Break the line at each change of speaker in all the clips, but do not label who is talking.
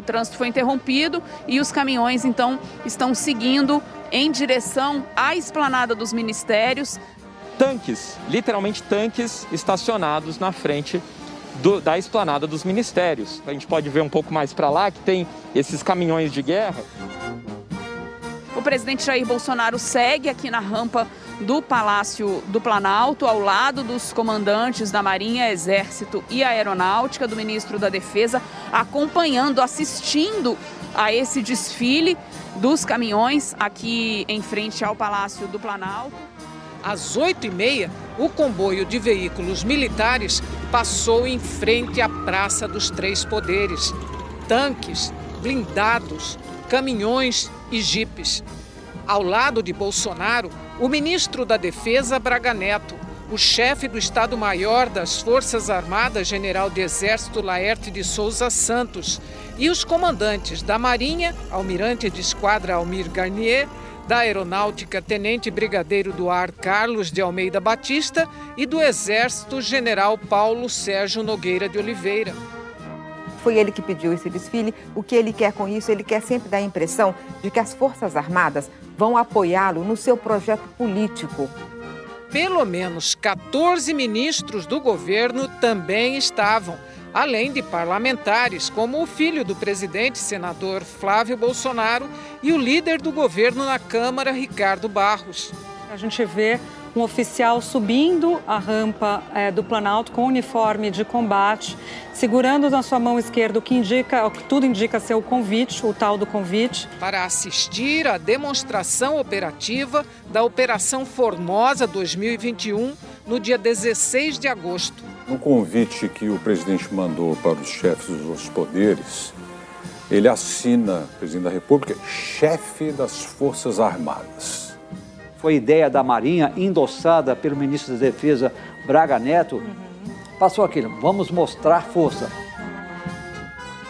o trânsito foi interrompido e os caminhões então estão seguindo em direção à esplanada dos ministérios.
Tanques, literalmente tanques estacionados na frente do, da esplanada dos ministérios. A gente pode ver um pouco mais para lá que tem esses caminhões de guerra.
O presidente Jair Bolsonaro segue aqui na rampa do Palácio do Planalto, ao lado dos comandantes da Marinha, Exército e Aeronáutica, do ministro da Defesa, acompanhando, assistindo a esse desfile dos caminhões aqui em frente ao Palácio do Planalto.
Às oito e meia, o comboio de veículos militares passou em frente à Praça dos Três Poderes. Tanques, blindados, caminhões e jipes. Ao lado de Bolsonaro, o ministro da Defesa, Braga Neto, o chefe do Estado-Maior das Forças Armadas, general de Exército Laerte de Souza Santos, e os comandantes da Marinha, almirante de esquadra Almir Garnier, da Aeronáutica, Tenente Brigadeiro do Ar Carlos de Almeida Batista e do Exército, General Paulo Sérgio Nogueira de Oliveira.
Foi ele que pediu esse desfile. O que ele quer com isso? Ele quer sempre dar a impressão de que as Forças Armadas vão apoiá-lo no seu projeto político.
Pelo menos 14 ministros do governo também estavam além de parlamentares, como o filho do presidente, senador Flávio Bolsonaro, e o líder do governo na Câmara, Ricardo Barros.
A gente vê um oficial subindo a rampa é, do Planalto com uniforme de combate, segurando na sua mão esquerda o que indica, o que tudo indica ser o convite, o tal do convite.
Para assistir à demonstração operativa da Operação Formosa 2021 no dia 16 de agosto.
No convite que o presidente mandou para os chefes dos poderes, ele assina, presidente da República, chefe das Forças Armadas.
Foi ideia da Marinha, endossada pelo ministro da Defesa Braga Neto. Passou aquilo, vamos mostrar força.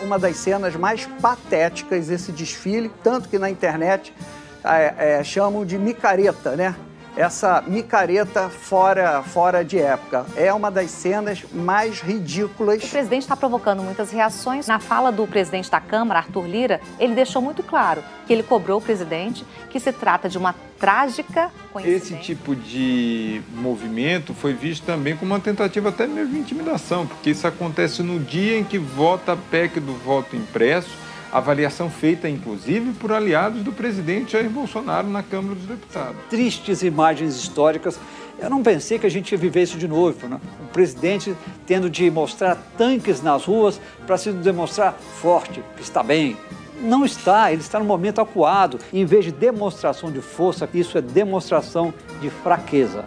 Uma das cenas mais patéticas desse desfile, tanto que na internet é, é, chamam de micareta, né? Essa micareta fora, fora de época. É uma das cenas mais ridículas.
O presidente está provocando muitas reações. Na fala do presidente da Câmara, Arthur Lira, ele deixou muito claro que ele cobrou o presidente que se trata de uma trágica
coincidência. Esse tipo de movimento foi visto também como uma tentativa até mesmo de intimidação, porque isso acontece no dia em que vota a PEC do voto impresso avaliação feita inclusive por aliados do presidente Jair Bolsonaro na Câmara dos Deputados.
Tristes imagens históricas. Eu não pensei que a gente ia viver isso de novo. Né? O presidente tendo de mostrar tanques nas ruas para se demonstrar forte, que está bem. Não está, ele está no momento acuado. Em vez de demonstração de força, isso é demonstração de fraqueza.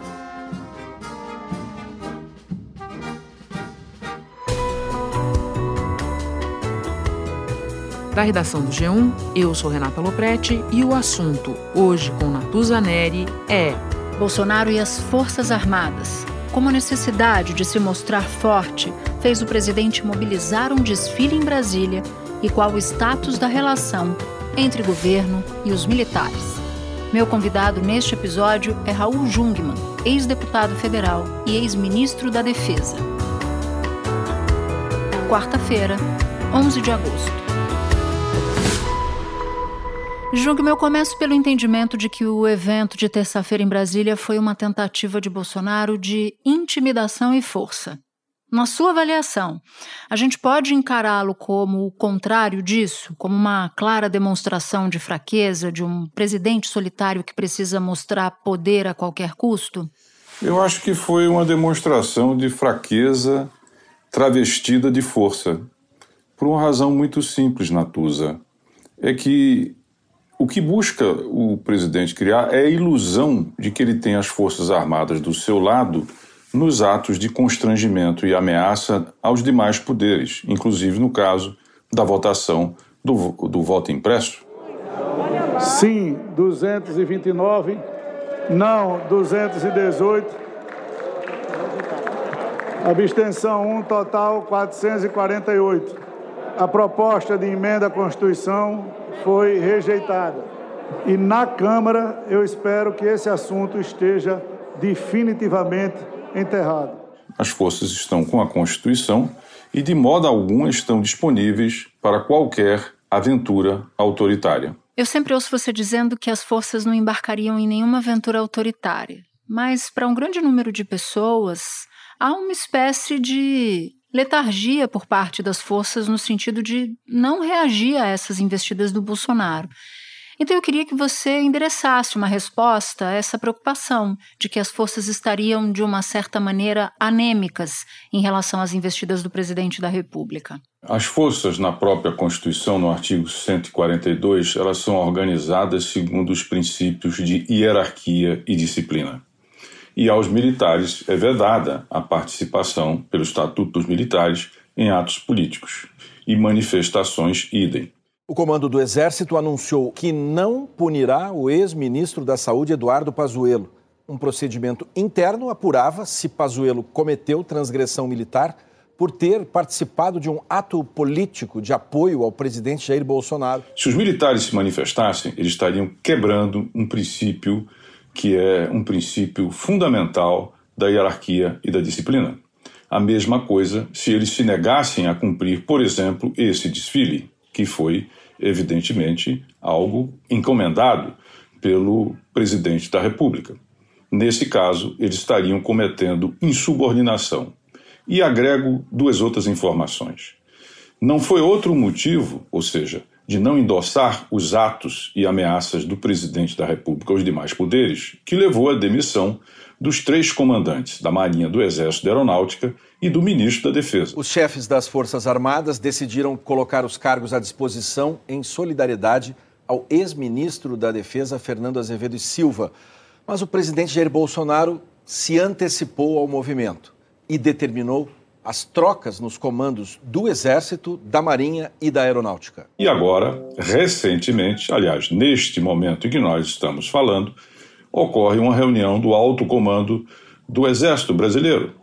Da redação do G1, eu sou Renata Loprete e o assunto, hoje com Natuza Neri, é
Bolsonaro e as Forças Armadas. Como a necessidade de se mostrar forte fez o presidente mobilizar um desfile em Brasília e qual o status da relação entre governo e os militares. Meu convidado neste episódio é Raul Jungmann, ex-deputado federal e ex-ministro da Defesa. Quarta-feira, 11 de agosto. Julgue eu começo pelo entendimento de que o evento de terça-feira em Brasília foi uma tentativa de Bolsonaro de intimidação e força. Na sua avaliação, a gente pode encará-lo como o contrário disso, como uma clara demonstração de fraqueza de um presidente solitário que precisa mostrar poder a qualquer custo?
Eu acho que foi uma demonstração de fraqueza travestida de força. Por uma razão muito simples, Natuza. É que o que busca o presidente criar é a ilusão de que ele tem as Forças Armadas do seu lado nos atos de constrangimento e ameaça aos demais poderes, inclusive no caso da votação do, do voto impresso.
Sim, 229. Não, 218. Abstenção 1, total 448. A proposta de emenda à Constituição foi rejeitada. E na Câmara, eu espero que esse assunto esteja definitivamente enterrado.
As forças estão com a Constituição e, de modo algum, estão disponíveis para qualquer aventura autoritária.
Eu sempre ouço você dizendo que as forças não embarcariam em nenhuma aventura autoritária, mas para um grande número de pessoas há uma espécie de letargia por parte das forças no sentido de não reagir a essas investidas do Bolsonaro. Então eu queria que você endereçasse uma resposta a essa preocupação de que as forças estariam, de uma certa maneira, anêmicas em relação às investidas do presidente da República.
As forças, na própria Constituição, no artigo 142, elas são organizadas segundo os princípios de hierarquia e disciplina. E aos militares é vedada a participação, pelo Estatuto dos Militares, em atos políticos e manifestações idem.
O comando do Exército anunciou que não punirá o ex-ministro da Saúde, Eduardo Pazuello. Um procedimento interno apurava se Pazuello cometeu transgressão militar por ter participado de um ato político de apoio ao presidente Jair Bolsonaro.
Se os militares se manifestassem, eles estariam quebrando um princípio que é um princípio fundamental da hierarquia e da disciplina. A mesma coisa se eles se negassem a cumprir, por exemplo, esse desfile que foi, evidentemente, algo encomendado pelo presidente da República. Nesse caso, eles estariam cometendo insubordinação. E agrego duas outras informações. Não foi outro motivo, ou seja, de não endossar os atos e ameaças do presidente da República aos demais poderes, que levou à demissão dos três comandantes da Marinha, do Exército, da Aeronáutica e do ministro da Defesa.
Os chefes das Forças Armadas decidiram colocar os cargos à disposição em solidariedade ao ex-ministro da Defesa, Fernando Azevedo e Silva. Mas o presidente Jair Bolsonaro se antecipou ao movimento e determinou as trocas nos comandos do Exército, da Marinha e da Aeronáutica.
E agora, recentemente, aliás, neste momento em que nós estamos falando, ocorre uma reunião do alto comando do Exército Brasileiro.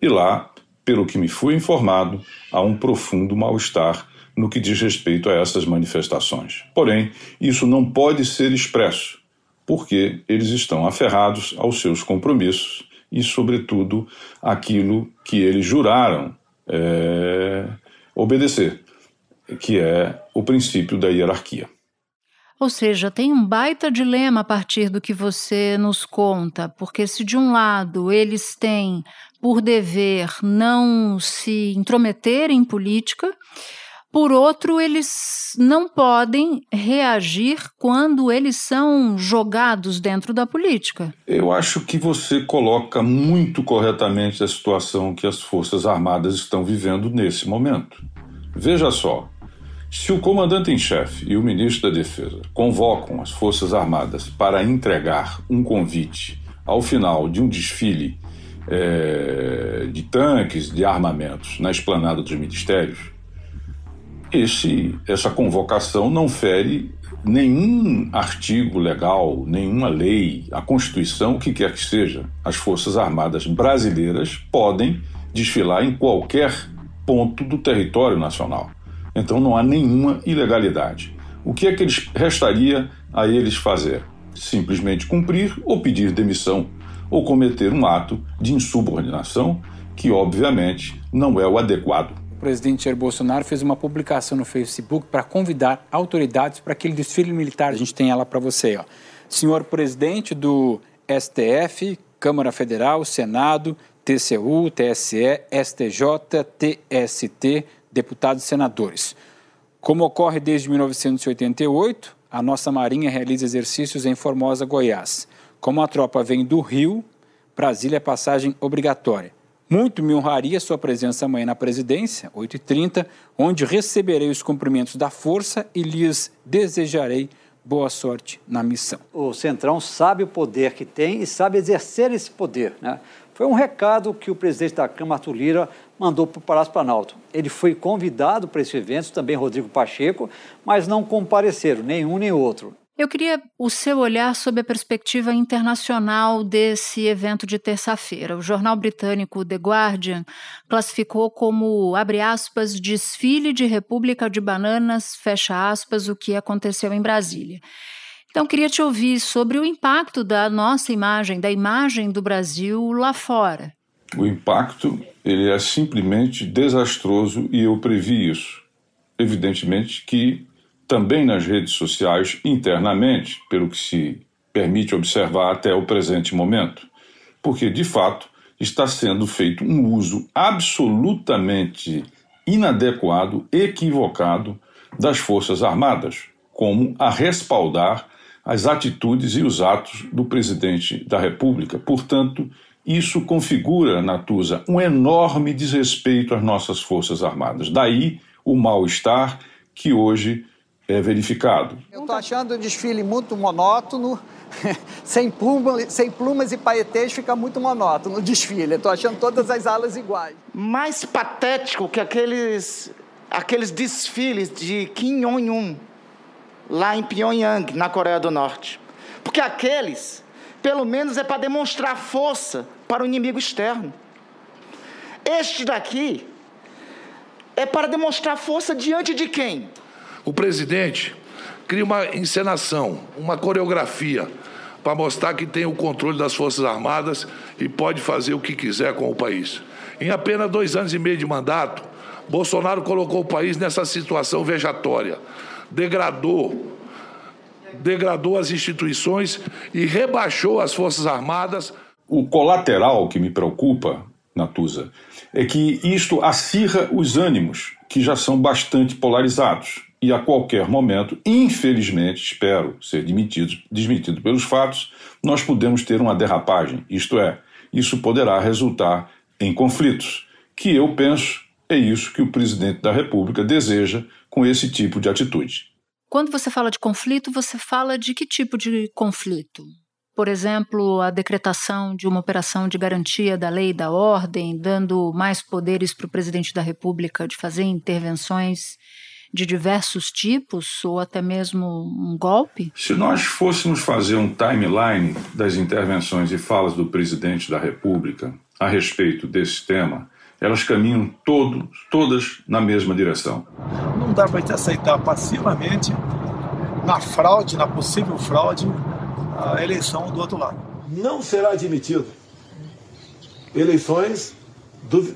E lá, pelo que me fui informado, há um profundo mal-estar no que diz respeito a essas manifestações. Porém, isso não pode ser expresso, porque eles estão aferrados aos seus compromissos e, sobretudo, aquilo que eles juraram é, obedecer, que é o princípio da hierarquia.
Ou seja, tem um baita dilema a partir do que você nos conta, porque se de um lado eles têm por dever não se intrometer em política, por outro, eles não podem reagir quando eles são jogados dentro da política.
Eu acho que você coloca muito corretamente a situação que as Forças Armadas estão vivendo nesse momento. Veja só, se o comandante em chefe e o ministro da Defesa convocam as Forças Armadas para entregar um convite ao final de um desfile é, de tanques, de armamentos na esplanada dos ministérios, esse, essa convocação não fere nenhum artigo legal, nenhuma lei, a Constituição, o que quer que seja. As Forças Armadas brasileiras podem desfilar em qualquer ponto do território nacional. Então não há nenhuma ilegalidade. O que é que eles, restaria a eles fazer? Simplesmente cumprir ou pedir demissão ou cometer um ato de insubordinação que, obviamente, não é o adequado.
O presidente Jair Bolsonaro fez uma publicação no Facebook para convidar autoridades para aquele desfile militar. A gente tem ela para você. Ó. Senhor presidente do STF, Câmara Federal, Senado, TCU, TSE, STJ, TST, deputados e senadores. Como ocorre desde 1988, a nossa Marinha realiza exercícios em Formosa, Goiás. Como a tropa vem do Rio, Brasília é passagem obrigatória. Muito me honraria sua presença amanhã na presidência, 8h30, onde receberei os cumprimentos da força e lhes desejarei boa sorte na missão.
O Centrão sabe o poder que tem e sabe exercer esse poder. Né? Foi um recado que o presidente da Câmara, Arthur Lira, mandou para o Palácio Planalto. Ele foi convidado para esse evento, também Rodrigo Pacheco, mas não compareceram, nenhum nem outro.
Eu queria o seu olhar sobre a perspectiva internacional desse evento de terça-feira. O jornal britânico The Guardian classificou como, abre aspas, desfile de República de Bananas, fecha aspas, o que aconteceu em Brasília. Então, queria te ouvir sobre o impacto da nossa imagem, da imagem do Brasil lá fora.
O impacto ele é simplesmente desastroso e eu previ isso. evidentemente que também nas redes sociais, internamente, pelo que se permite observar até o presente momento, porque, de fato, está sendo feito um uso absolutamente inadequado, equivocado das Forças Armadas, como a respaldar as atitudes e os atos do presidente da República. Portanto, isso configura, Natuza, um enorme desrespeito às nossas Forças Armadas. Daí o mal-estar que hoje é verificado.
Eu estou achando o desfile muito monótono, sem, pluma, sem plumas e paetês fica muito monótono o desfile. Estou achando todas as alas iguais.
Mais patético que aqueles, aqueles desfiles de Kim Jong-un lá em Pyongyang, na Coreia do Norte. Porque aqueles, pelo menos, é para demonstrar força para o inimigo externo. Este daqui é para demonstrar força diante de quem?
O presidente cria uma encenação, uma coreografia para mostrar que tem o controle das Forças Armadas e pode fazer o que quiser com o país. Em apenas dois anos e meio de mandato, Bolsonaro colocou o país nessa situação vejatória, degradou, degradou as instituições e rebaixou as Forças Armadas.
O colateral que me preocupa, Natuza, é que isto acirra os ânimos, que já são bastante polarizados e a qualquer momento, infelizmente, espero ser demitido, desmentido pelos fatos, nós podemos ter uma derrapagem, isto é, isso poderá resultar em conflitos, que eu penso é isso que o presidente da República deseja com esse tipo de atitude.
Quando você fala de conflito, você fala de que tipo de conflito? Por exemplo, a decretação de uma operação de garantia da lei e da ordem, dando mais poderes para o presidente da República de fazer intervenções de diversos tipos ou até mesmo um golpe?
Se nós fôssemos fazer um timeline das intervenções e falas do presidente da República a respeito desse tema, elas caminham todos, todas na mesma direção.
Não dá para aceitar passivamente na fraude, na possível fraude, a eleição do outro lado.
Não será admitido eleições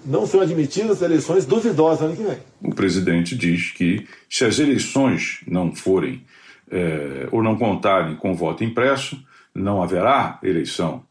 não serão admitidas eleições duvidosas ano que vem.
O presidente diz que se as eleições não forem é, ou não contarem com voto impresso, não haverá eleição.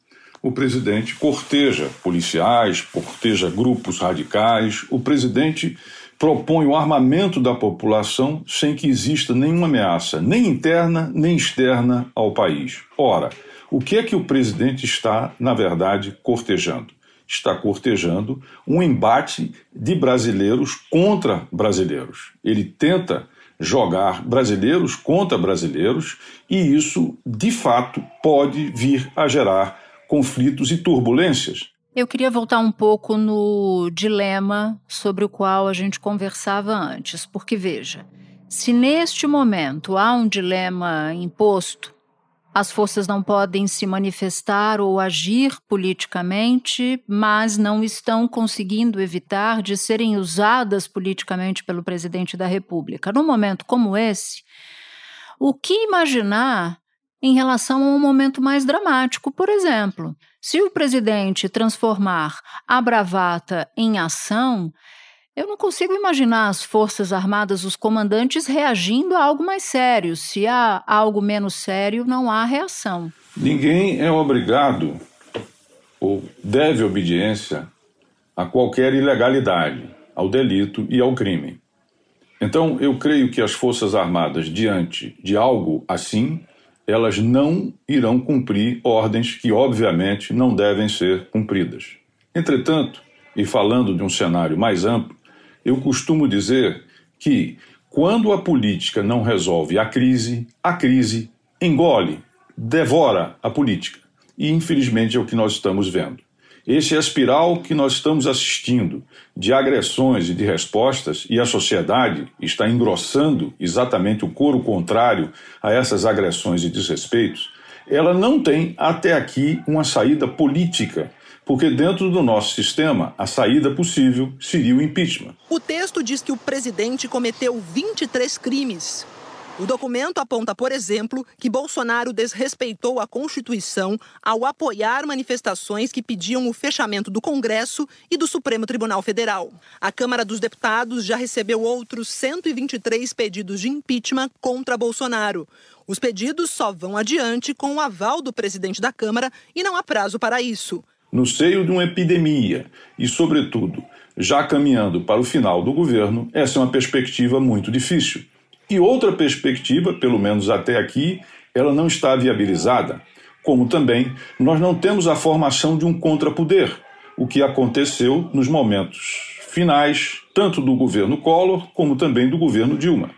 O presidente corteja policiais, corteja grupos radicais. O presidente propõe o armamento da população sem que exista nenhuma ameaça, nem interna nem externa ao país. Ora, o que é que o presidente está, na verdade, cortejando? Está cortejando um embate de brasileiros contra brasileiros. Ele tenta jogar brasileiros contra brasileiros e isso, de fato, pode vir a gerar conflitos e turbulências.
Eu queria voltar um pouco no dilema sobre o qual a gente conversava antes, porque veja, se neste momento há um dilema imposto as forças não podem se manifestar ou agir politicamente, mas não estão conseguindo evitar de serem usadas politicamente pelo presidente da República. Num momento como esse, o que imaginar em relação a um momento mais dramático? Por exemplo, se o presidente transformar a bravata em ação, eu não consigo imaginar as Forças Armadas, os comandantes, reagindo a algo mais sério. Se há algo menos sério, não há reação.
Ninguém é obrigado ou deve obediência a qualquer ilegalidade, ao delito e ao crime. Então, eu creio que as Forças Armadas, diante de algo assim, elas não irão cumprir ordens que, obviamente, não devem ser cumpridas. Entretanto, e falando de um cenário mais amplo, eu costumo dizer que quando a política não resolve a crise, a crise engole, devora a política. E infelizmente é o que nós estamos vendo. Esse é a espiral que nós estamos assistindo de agressões e de respostas, e a sociedade está engrossando exatamente o coro contrário a essas agressões e desrespeitos. Ela não tem até aqui uma saída política porque dentro do nosso sistema, a saída possível seria o impeachment.
O texto diz que o presidente cometeu 23 crimes. O documento aponta, por exemplo, que Bolsonaro desrespeitou a Constituição ao apoiar manifestações que pediam o fechamento do Congresso e do Supremo Tribunal Federal. A Câmara dos Deputados já recebeu outros 123 pedidos de impeachment contra Bolsonaro. Os pedidos só vão adiante com o aval do presidente da Câmara e não há prazo para isso.
No seio de uma epidemia e, sobretudo, já caminhando para o final do governo, essa é uma perspectiva muito difícil. E outra perspectiva, pelo menos até aqui, ela não está viabilizada. Como também nós não temos a formação de um contrapoder, o que aconteceu nos momentos finais, tanto do governo Collor como também do governo Dilma.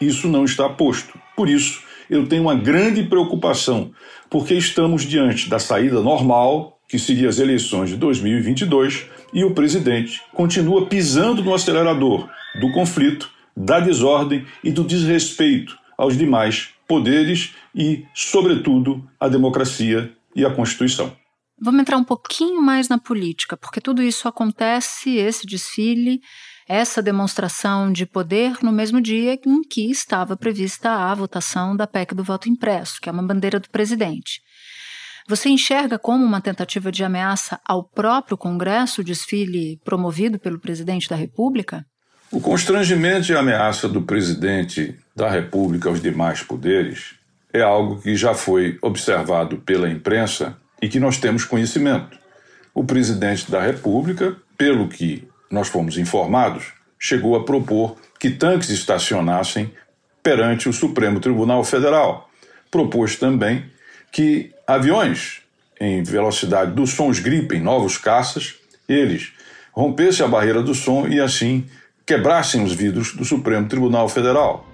Isso não está posto. Por isso, eu tenho uma grande preocupação, porque estamos diante da saída normal, que seria as eleições de 2022, e o presidente continua pisando no acelerador do conflito da desordem e do desrespeito aos demais poderes e, sobretudo, à democracia e à Constituição.
Vamos entrar um pouquinho mais na política, porque tudo isso acontece, esse desfile, essa demonstração de poder, no mesmo dia em que estava prevista a votação da PEC do voto impresso, que é uma bandeira do presidente. Você enxerga como uma tentativa de ameaça ao próprio Congresso o desfile promovido pelo presidente da República?
O constrangimento e ameaça do presidente da República aos demais poderes é algo que já foi observado pela imprensa e que nós temos conhecimento. O presidente da República, pelo que nós fomos informados, chegou a propor que tanques estacionassem perante o Supremo Tribunal Federal. Propôs também que aviões em velocidade do som, os Gripen, novos caças, eles rompessem a barreira do som e assim quebrassem os vidros do Supremo Tribunal Federal.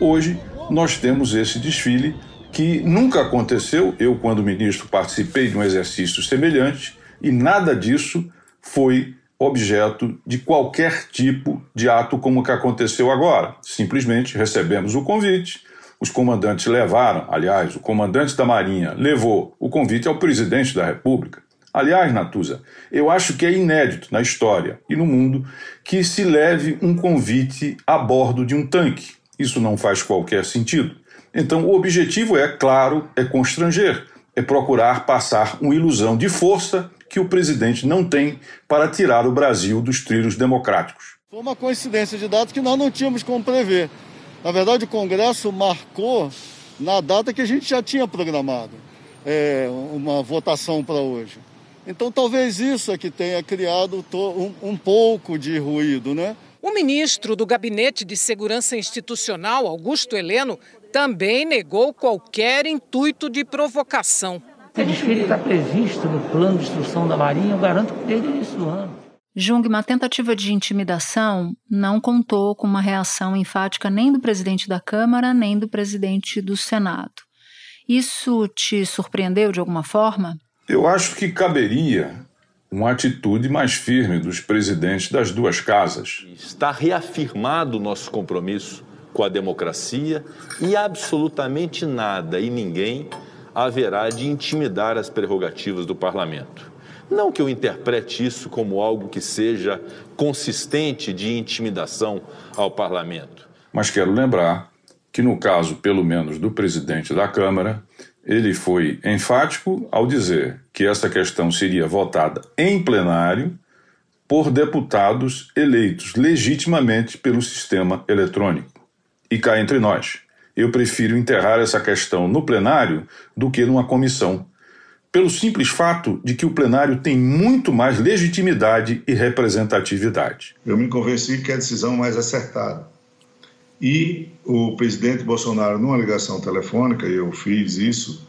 Hoje nós temos esse desfile que nunca aconteceu. Eu, quando ministro, participei de um exercício semelhante e nada disso foi objeto de qualquer tipo de ato como o que aconteceu agora. Simplesmente recebemos o convite, os comandantes levaram, aliás, o comandante da Marinha levou o convite ao presidente da República. Aliás, Natuza, eu acho que é inédito na história e no mundo que se leve um convite a bordo de um tanque. Isso não faz qualquer sentido. Então, o objetivo é, claro, é constranger, é procurar passar uma ilusão de força que o presidente não tem para tirar o Brasil dos trilhos democráticos.
Foi uma coincidência de dados que nós não tínhamos como prever. Na verdade, o Congresso marcou na data que a gente já tinha programado é, uma votação para hoje. Então, talvez isso é que tenha criado um, um pouco de ruído, né?
O ministro do Gabinete de Segurança Institucional, Augusto Heleno, também negou qualquer intuito de provocação.
Esse desfile está previsto no plano de instrução da Marinha, eu garanto que desde o início do ano.
Jung, uma tentativa de intimidação não contou com uma reação enfática nem do presidente da Câmara, nem do presidente do Senado. Isso te surpreendeu de alguma forma?
Eu acho que caberia uma atitude mais firme dos presidentes das duas casas.
Está reafirmado o nosso compromisso com a democracia e absolutamente nada e ninguém haverá de intimidar as prerrogativas do parlamento. Não que eu interprete isso como algo que seja consistente de intimidação ao parlamento.
Mas quero lembrar que, no caso, pelo menos, do presidente da Câmara, ele foi enfático ao dizer que essa questão seria votada em plenário por deputados eleitos legitimamente pelo sistema eletrônico. E cá entre nós, eu prefiro enterrar essa questão no plenário do que numa comissão, pelo simples fato de que o plenário tem muito mais legitimidade e representatividade.
Eu me convenci que é a decisão mais acertada. E o presidente Bolsonaro, numa ligação telefônica, e eu fiz isso,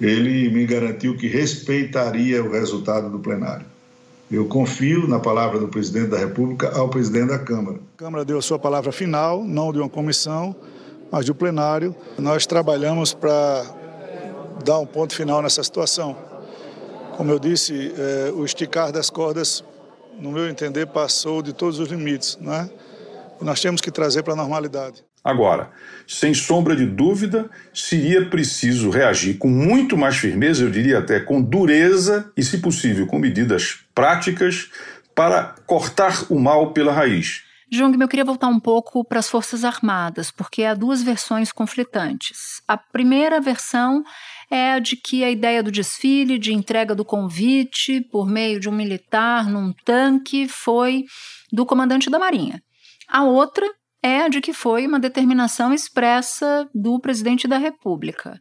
ele me garantiu que respeitaria o resultado do plenário. Eu confio na palavra do presidente da República ao presidente da Câmara.
A Câmara deu a sua palavra final, não de uma comissão, mas do plenário. Nós trabalhamos para dar um ponto final nessa situação. Como eu disse, é, o esticar das cordas, no meu entender, passou de todos os limites, né? Nós temos que trazer para a normalidade.
Agora, sem sombra de dúvida, seria preciso reagir com muito mais firmeza, eu diria até com dureza e, se possível, com medidas práticas para cortar o mal pela raiz.
Jung, eu queria voltar um pouco para as Forças Armadas, porque há duas versões conflitantes. A primeira versão é a de que a ideia do desfile, de entrega do convite por meio de um militar num tanque, foi do comandante da Marinha. A outra é a de que foi uma determinação expressa do presidente da República.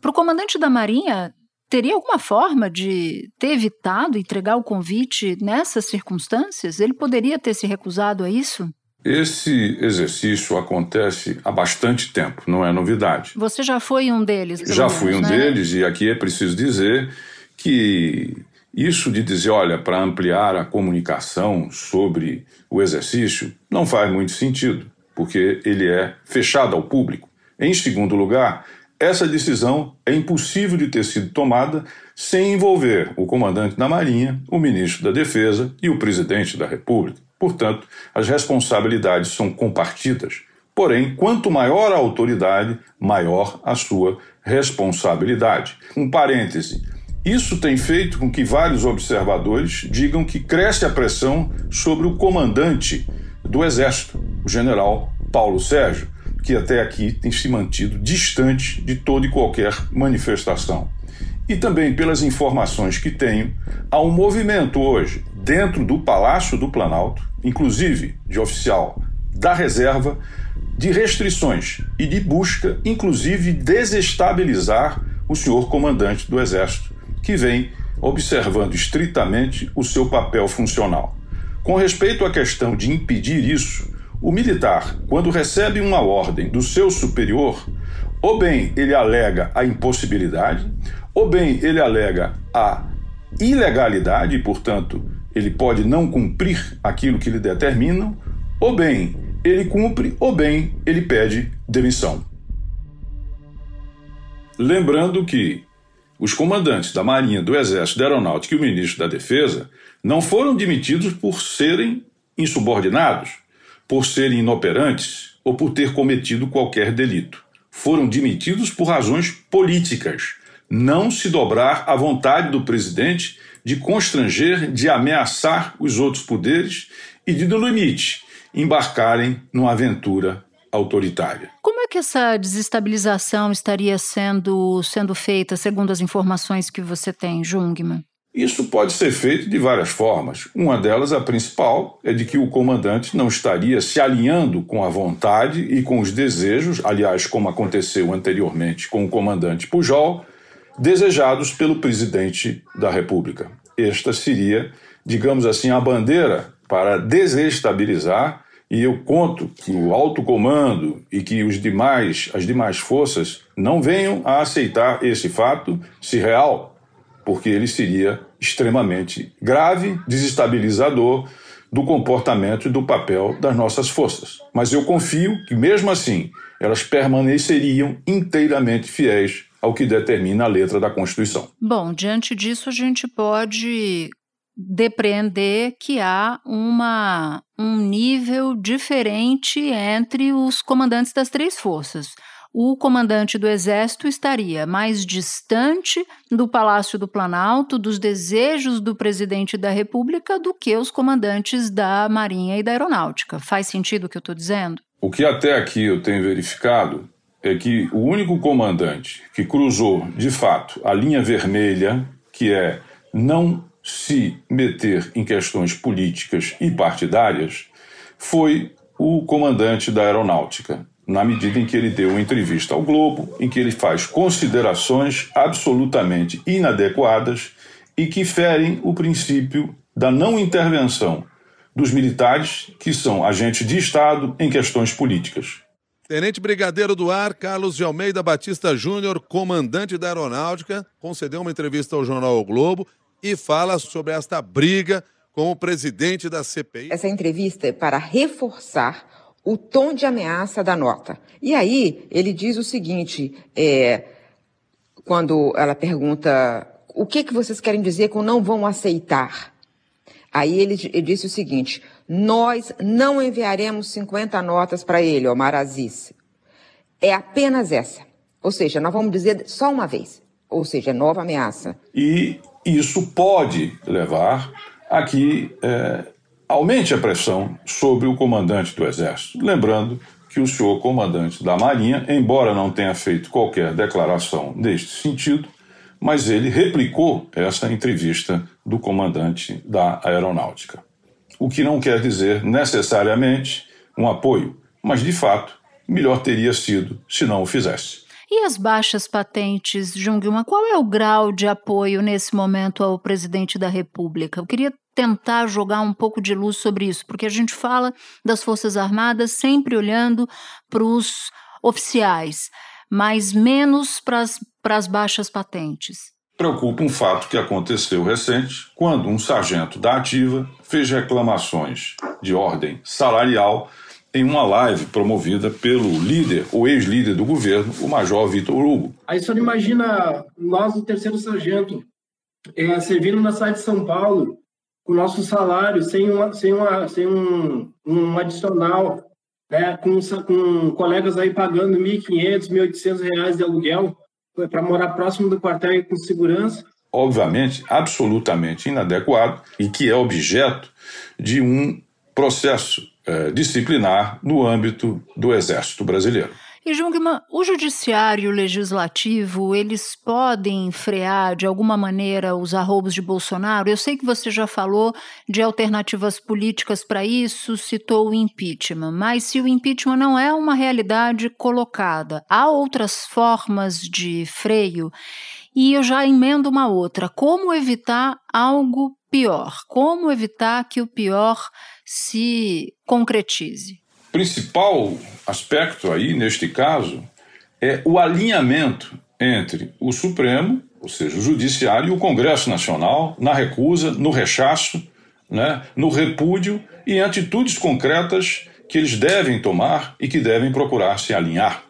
Para o comandante da Marinha, teria alguma forma de ter evitado entregar o convite nessas circunstâncias? Ele poderia ter se recusado a isso?
Esse exercício acontece há bastante tempo, não é novidade.
Você já foi um deles?
Já
menos,
fui um
né?
deles, e aqui é preciso dizer que isso de dizer, olha, para ampliar a comunicação sobre o exercício, não faz muito sentido, porque ele é fechado ao público. Em segundo lugar, essa decisão é impossível de ter sido tomada sem envolver o comandante da Marinha, o ministro da Defesa e o presidente da República. Portanto, as responsabilidades são compartidas. Porém, quanto maior a autoridade, maior a sua responsabilidade. Um parêntese. Isso tem feito com que vários observadores digam que cresce a pressão sobre o comandante do Exército, o general Paulo Sérgio, que até aqui tem se mantido distante de toda e qualquer manifestação. E também pelas informações que tenho, há um movimento hoje dentro do Palácio do Planalto, inclusive de oficial da reserva, de restrições e de busca, inclusive, desestabilizar o senhor comandante do Exército, que vem observando estritamente o seu papel funcional. Com respeito à questão de impedir isso, o militar, quando recebe uma ordem do seu superior, ou bem ele alega a impossibilidade, ou bem ele alega a ilegalidade, portanto, ele pode não cumprir aquilo que lhe determinam, ou bem ele cumpre, ou bem ele pede demissão. Lembrando que os comandantes da Marinha, do Exército, da Aeronáutica e o ministro da Defesa não foram demitidos por serem insubordinados, por serem inoperantes ou por ter cometido qualquer delito. Foram demitidos por razões políticas, não se dobrar à vontade do presidente de constranger, de ameaçar os outros poderes e de, no limite, embarcarem numa aventura autoritária.
É que essa desestabilização estaria sendo, sendo feita, segundo as informações que você tem, Jungmann?
Isso pode ser feito de várias formas. Uma delas, a principal, é de que o comandante não estaria se alinhando com a vontade e com os desejos, aliás, como aconteceu anteriormente com o comandante Pujol, desejados pelo presidente da República. Esta seria, digamos assim, a bandeira para desestabilizar e eu conto que o alto comando e que os demais, as demais forças não venham a aceitar esse fato, se real, porque ele seria extremamente grave, desestabilizador do comportamento e do papel das nossas forças. Mas eu confio que, mesmo assim, elas permaneceriam inteiramente fiéis ao que determina a letra da Constituição.
Bom, diante disso, a gente pode depreender que há uma, um nível diferente entre os comandantes das três forças. O comandante do Exército estaria mais distante do Palácio do Planalto, dos desejos do presidente da República, do que os comandantes da Marinha e da Aeronáutica. Faz sentido o que eu estou dizendo?
O que até aqui eu tenho verificado é que o único comandante que cruzou, de fato, a linha vermelha, que é não se meter em questões políticas e partidárias, foi o comandante da aeronáutica, na medida em que ele deu uma entrevista ao Globo, em que ele faz considerações absolutamente inadequadas e que ferem o princípio da não intervenção dos militares, que são agentes de Estado, em questões políticas.
Tenente Brigadeiro do Ar, Carlos de Almeida Batista Júnior, comandante da Aeronáutica, concedeu uma entrevista ao jornal o Globo e fala sobre esta briga com o presidente da CPI.
Essa entrevista é para reforçar o tom de ameaça da nota. E aí ele diz o seguinte, é, quando ela pergunta o que, que vocês querem dizer com não vão aceitar? Aí ele, ele disse o seguinte, nós não enviaremos 50 notas para ele, Omar Aziz. é apenas essa. Ou seja, nós vamos dizer só uma vez. Ou seja, nova ameaça.
E isso pode levar a que é, aumente a pressão sobre o comandante do Exército. Lembrando que o senhor comandante da Marinha, embora não tenha feito qualquer declaração neste sentido, mas ele replicou essa entrevista do comandante da Aeronáutica. O que não quer dizer necessariamente um apoio, mas de fato, melhor teria sido se não o fizesse.
E as baixas patentes, Jungilma, qual é o grau de apoio nesse momento ao presidente da República? Eu queria tentar jogar um pouco de luz sobre isso, porque a gente fala das Forças Armadas sempre olhando para os oficiais, mas menos para as baixas patentes.
Preocupa um fato que aconteceu recente, quando um sargento da ativa fez reclamações de ordem salarial em uma live promovida pelo líder, o ex-líder do governo, o Major Vitor Hugo.
Aí só imagina nós, o terceiro sargento, é, servindo na cidade de São Paulo, com nosso salário, sem, uma, sem, uma, sem um, um adicional, né, com, com colegas aí pagando R$ 1.500, R$ 1.800 de aluguel para morar próximo do quartel e com segurança.
Obviamente, absolutamente inadequado e que é objeto de um processo eh, disciplinar no âmbito do Exército Brasileiro.
E Jungmann, o judiciário e o legislativo, eles podem frear de alguma maneira os arroubos de Bolsonaro? Eu sei que você já falou de alternativas políticas para isso, citou o impeachment, mas se o impeachment não é uma realidade colocada, há outras formas de freio? E eu já emendo uma outra: como evitar algo pior? Como evitar que o pior se concretize?
Principal aspecto aí, neste caso, é o alinhamento entre o Supremo, ou seja, o Judiciário, e o Congresso Nacional na recusa, no rechaço, né, no repúdio e em atitudes concretas que eles devem tomar e que devem procurar se alinhar.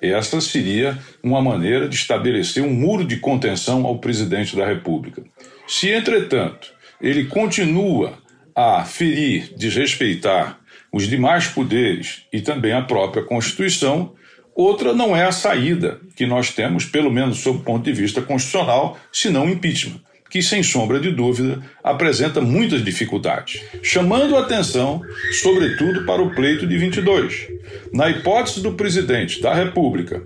Essa seria uma maneira de estabelecer um muro de contenção ao presidente da República. Se, entretanto, ele continua a ferir, desrespeitar os demais poderes e também a própria Constituição, outra não é a saída que nós temos, pelo menos sob o ponto de vista constitucional, senão impeachment, que sem sombra de dúvida apresenta muitas dificuldades, chamando a atenção, sobretudo, para o pleito de 22. Na hipótese do presidente da República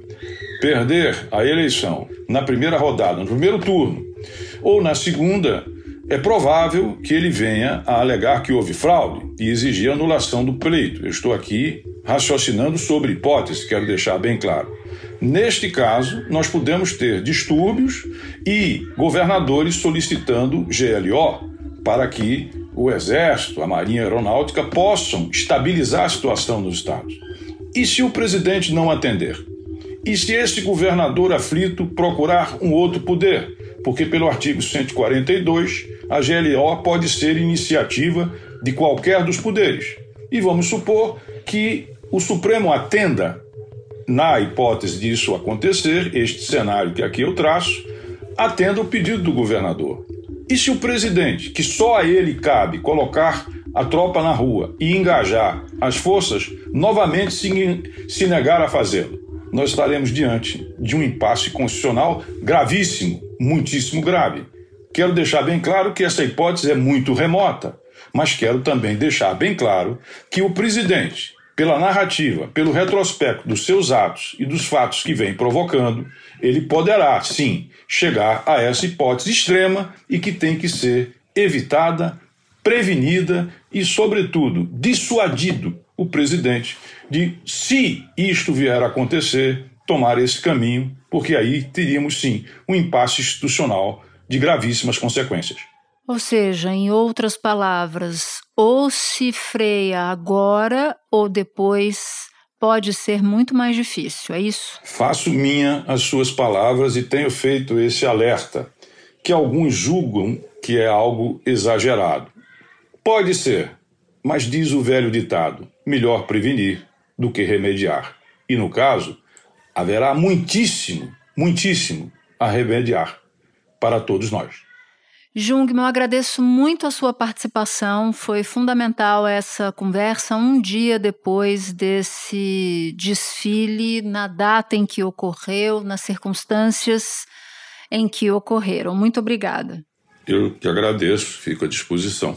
perder a eleição na primeira rodada, no primeiro turno, ou na segunda, é provável que ele venha a alegar que houve fraude e exigir anulação do pleito. Eu estou aqui raciocinando sobre hipótese, quero deixar bem claro. Neste caso, nós podemos ter distúrbios e governadores solicitando GLO para que o Exército, a Marinha Aeronáutica possam estabilizar a situação nos estados. E se o presidente não atender? E se esse governador aflito procurar um outro poder? Porque, pelo artigo 142, a GLO pode ser iniciativa de qualquer dos poderes. E vamos supor que o Supremo atenda, na hipótese disso acontecer, este cenário que aqui eu traço, atenda o pedido do governador. E se o presidente, que só a ele cabe colocar a tropa na rua e engajar as forças, novamente se, se negar a fazê-lo? Nós estaremos diante de um impasse constitucional gravíssimo, muitíssimo grave. Quero deixar bem claro que essa hipótese é muito remota, mas quero também deixar bem claro que o presidente, pela narrativa, pelo retrospecto dos seus atos e dos fatos que vem provocando, ele poderá, sim, chegar a essa hipótese extrema e que tem que ser evitada, prevenida e, sobretudo, dissuadido o presidente de, se isto vier a acontecer, tomar esse caminho, porque aí teríamos sim um impasse institucional de gravíssimas consequências.
Ou seja, em outras palavras, ou se freia agora ou depois pode ser muito mais difícil, é isso?
Faço minha as suas palavras e tenho feito esse alerta, que alguns julgam que é algo exagerado. Pode ser, mas diz o velho ditado: melhor prevenir do que remediar. E no caso, haverá muitíssimo, muitíssimo a remediar para todos nós.
Jung, eu agradeço muito a sua participação. Foi fundamental essa conversa um dia depois desse desfile, na data em que ocorreu, nas circunstâncias em que ocorreram. Muito obrigada.
Eu que agradeço, fico à disposição.